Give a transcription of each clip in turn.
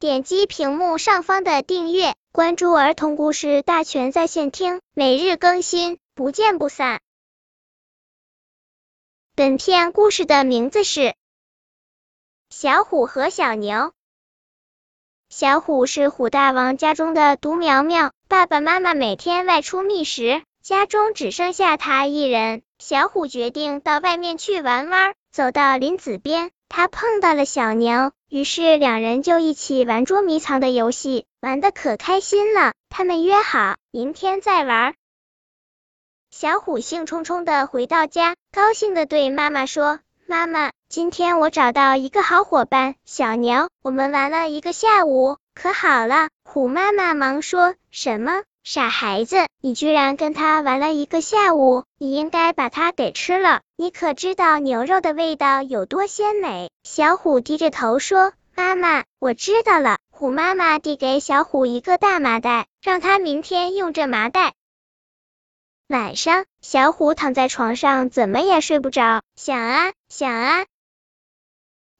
点击屏幕上方的订阅，关注儿童故事大全在线听，每日更新，不见不散。本片故事的名字是《小虎和小牛》。小虎是虎大王家中的独苗苗，爸爸妈妈每天外出觅食，家中只剩下他一人。小虎决定到外面去玩玩，走到林子边。他碰到了小牛，于是两人就一起玩捉迷藏的游戏，玩的可开心了。他们约好明天再玩。小虎兴冲冲的回到家，高兴的对妈妈说：“妈妈，今天我找到一个好伙伴，小牛，我们玩了一个下午，可好了。”虎妈妈忙说：“什么？”傻孩子，你居然跟他玩了一个下午，你应该把它给吃了。你可知道牛肉的味道有多鲜美？小虎低着头说：“妈妈，我知道了。”虎妈妈递给小虎一个大麻袋，让他明天用这麻袋。晚上，小虎躺在床上，怎么也睡不着，想啊想啊。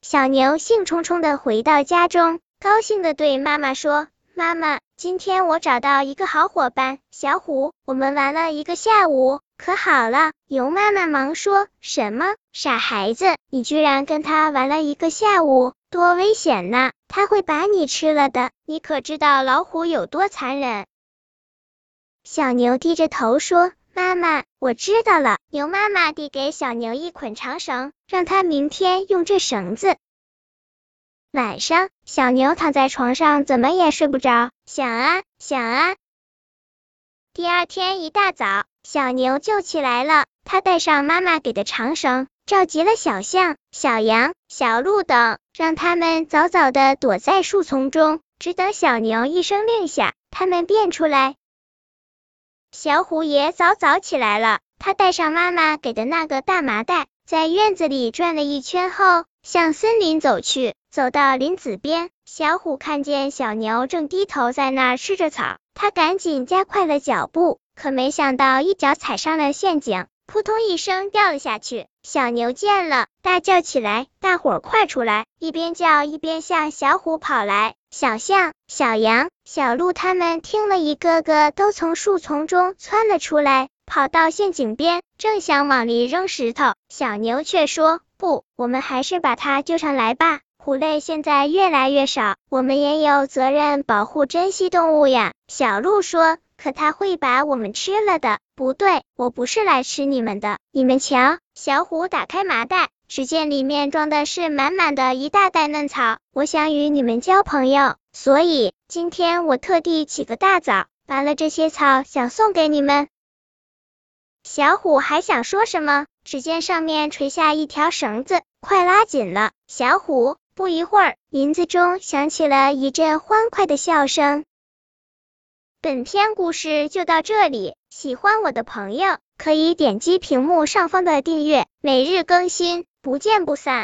小牛兴冲冲的回到家中，高兴的对妈妈说。妈妈，今天我找到一个好伙伴，小虎，我们玩了一个下午，可好了。牛妈妈忙说：“什么？傻孩子，你居然跟他玩了一个下午，多危险呐！他会把你吃了的。你可知道老虎有多残忍？”小牛低着头说：“妈妈，我知道了。”牛妈妈递给小牛一捆长绳，让他明天用这绳子。晚上，小牛躺在床上，怎么也睡不着，想啊想啊。第二天一大早，小牛就起来了，他带上妈妈给的长绳，召集了小象、小羊、小鹿等，让他们早早的躲在树丛中，只等小牛一声令下，他们便出来。小虎也早早起来了，他带上妈妈给的那个大麻袋，在院子里转了一圈后，向森林走去。走到林子边，小虎看见小牛正低头在那儿吃着草，他赶紧加快了脚步，可没想到一脚踩上了陷阱，扑通一声掉了下去。小牛见了，大叫起来：“大伙儿快出来！”一边叫一边向小虎跑来。小象、小羊、小鹿他们听了一个个都从树丛中窜了出来，跑到陷阱边，正想往里扔石头，小牛却说：“不，我们还是把它救上来吧。”虎类现在越来越少，我们也有责任保护珍稀动物呀。小鹿说：“可它会把我们吃了的。”不对，我不是来吃你们的。你们瞧，小虎打开麻袋，只见里面装的是满满的一大袋嫩草。我想与你们交朋友，所以今天我特地起个大早，拔了这些草，想送给你们。小虎还想说什么，只见上面垂下一条绳子，快拉紧了。小虎。不一会儿，林子中响起了一阵欢快的笑声。本篇故事就到这里，喜欢我的朋友可以点击屏幕上方的订阅，每日更新，不见不散。